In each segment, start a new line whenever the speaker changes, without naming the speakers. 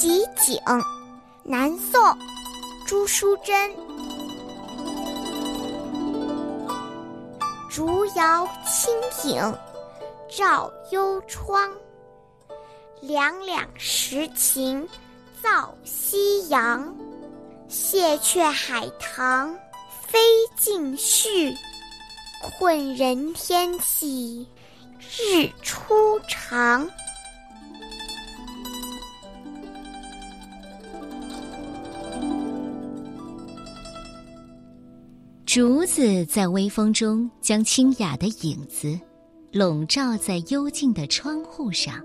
集锦，南宋，朱淑珍。竹摇清影照幽窗，两两时晴照夕阳。谢却海棠飞尽絮，困人天气日初长。
竹子在微风中将清雅的影子笼罩在幽静的窗户上，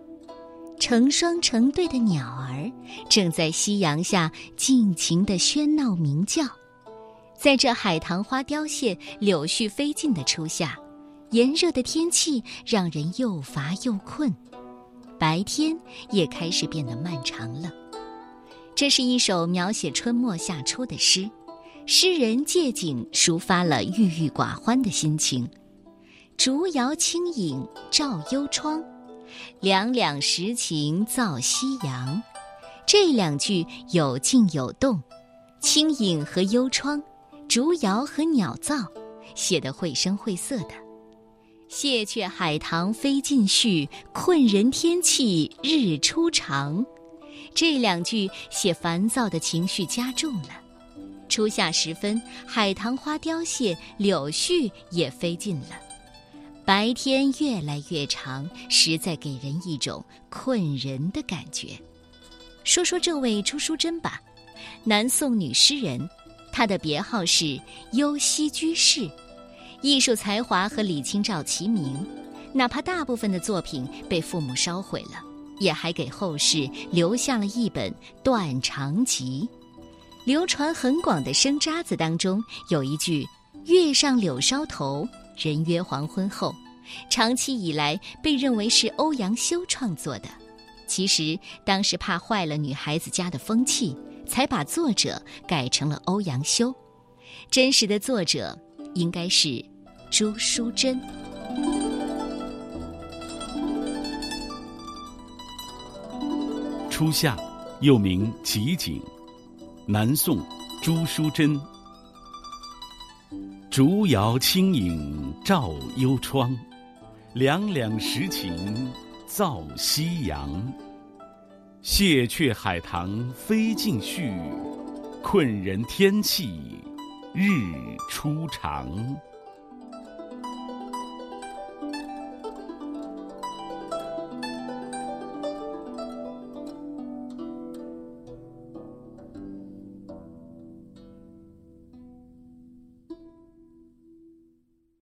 成双成对的鸟儿正在夕阳下尽情的喧闹鸣叫。在这海棠花凋谢、柳絮飞尽的初夏，炎热的天气让人又乏又困，白天也开始变得漫长了。这是一首描写春末夏初的诗。诗人借景抒发了郁郁寡欢的心情，竹摇清影照幽窗，两两时晴照夕阳。这两句有静有动，清影和幽窗，竹摇和鸟噪，写得绘声绘色的。谢却海棠飞尽絮，困人天气日初长。这两句写烦躁的情绪加重了。初夏时分，海棠花凋谢，柳絮也飞尽了，白天越来越长，实在给人一种困人的感觉。说说这位朱淑珍吧，南宋女诗人，她的别号是幽溪居士，艺术才华和李清照齐名，哪怕大部分的作品被父母烧毁了，也还给后世留下了一本《断肠集》。流传很广的《生渣子》当中有一句“月上柳梢头，人约黄昏后”，长期以来被认为是欧阳修创作的。其实当时怕坏了女孩子家的风气，才把作者改成了欧阳修。真实的作者应该是朱淑珍。
初夏，又名集锦。南宋，朱淑珍。竹摇清影照幽窗，两两时晴照夕阳。谢却海棠飞尽絮，困人天气日初长。